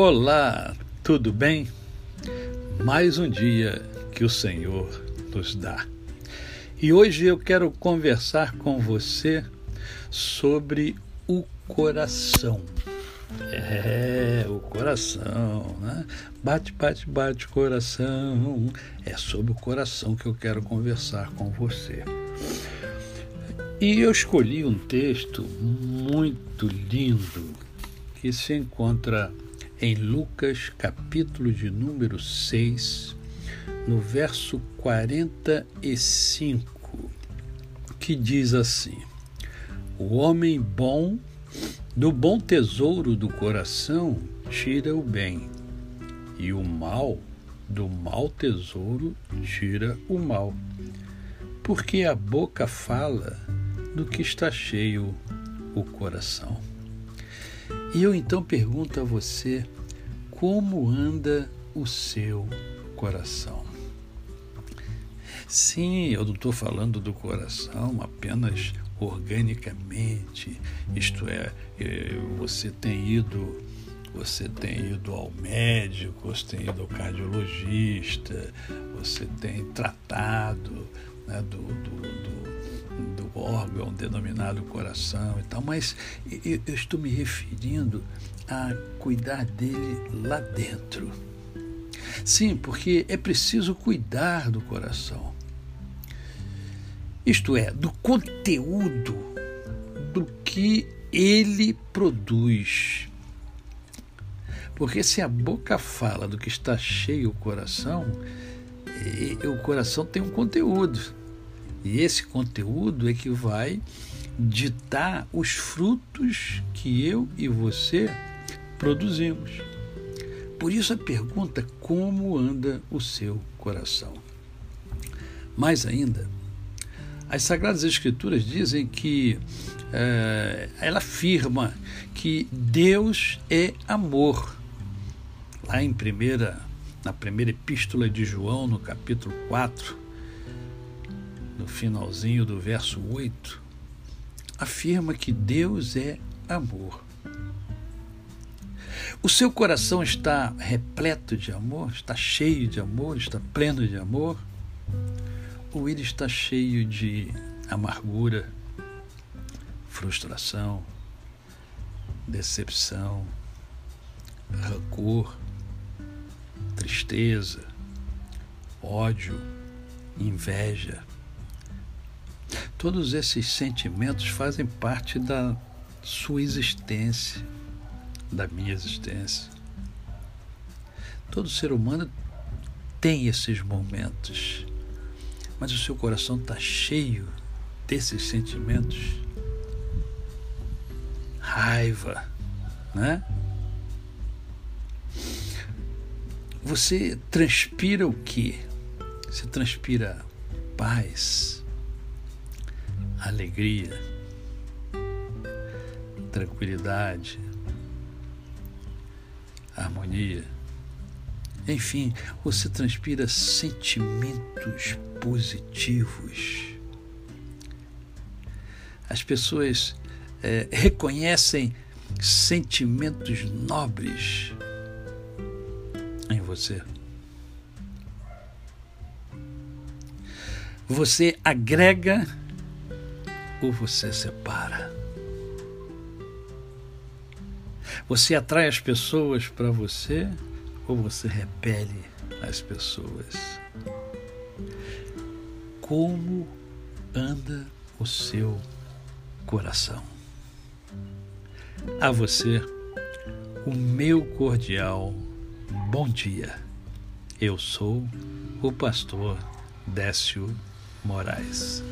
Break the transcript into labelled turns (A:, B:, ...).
A: Olá, tudo bem? Mais um dia que o Senhor nos dá. E hoje eu quero conversar com você sobre o coração. É, o coração, né? Bate, bate, bate coração. É sobre o coração que eu quero conversar com você. E eu escolhi um texto muito lindo que se encontra em Lucas, capítulo de número 6, no verso 45, que diz assim: O homem bom, do bom tesouro do coração, tira o bem, e o mal, do mau tesouro, tira o mal. Porque a boca fala do que está cheio o coração. E eu então pergunto a você: como anda o seu coração? Sim, eu não estou falando do coração apenas organicamente, isto é, é, você tem ido, você tem ido ao médico, você tem ido ao cardiologista, você tem tratado né, do, do, do, do, órgão denominado coração e tal, mas eu, eu estou me referindo a cuidar dele lá dentro. Sim, porque é preciso cuidar do coração. Isto é, do conteúdo do que ele produz. Porque se a boca fala do que está cheio o coração, o coração tem um conteúdo. E esse conteúdo é que vai ditar os frutos que eu e você produzimos. Por isso a pergunta: como anda o seu coração? Mais ainda, as Sagradas Escrituras dizem que é, ela afirma que Deus é amor. Lá em primeira, na primeira epístola de João, no capítulo 4, no finalzinho do verso 8, afirma que Deus é amor. O seu coração está repleto de amor, está cheio de amor, está pleno de amor? Ou ele está cheio de amargura, frustração, decepção, rancor, tristeza, ódio, inveja? Todos esses sentimentos fazem parte da sua existência, da minha existência. Todo ser humano tem esses momentos, mas o seu coração está cheio desses sentimentos. Raiva, né? Você transpira o quê? Você transpira paz, alegria, tranquilidade, harmonia. Enfim, você transpira sentimentos positivos. As pessoas é, reconhecem sentimentos nobres você. Você agrega ou você separa. Você atrai as pessoas para você ou você repele as pessoas? Como anda o seu coração? A você, o meu cordial bom dia. Eu sou o pastor Décio Moraes.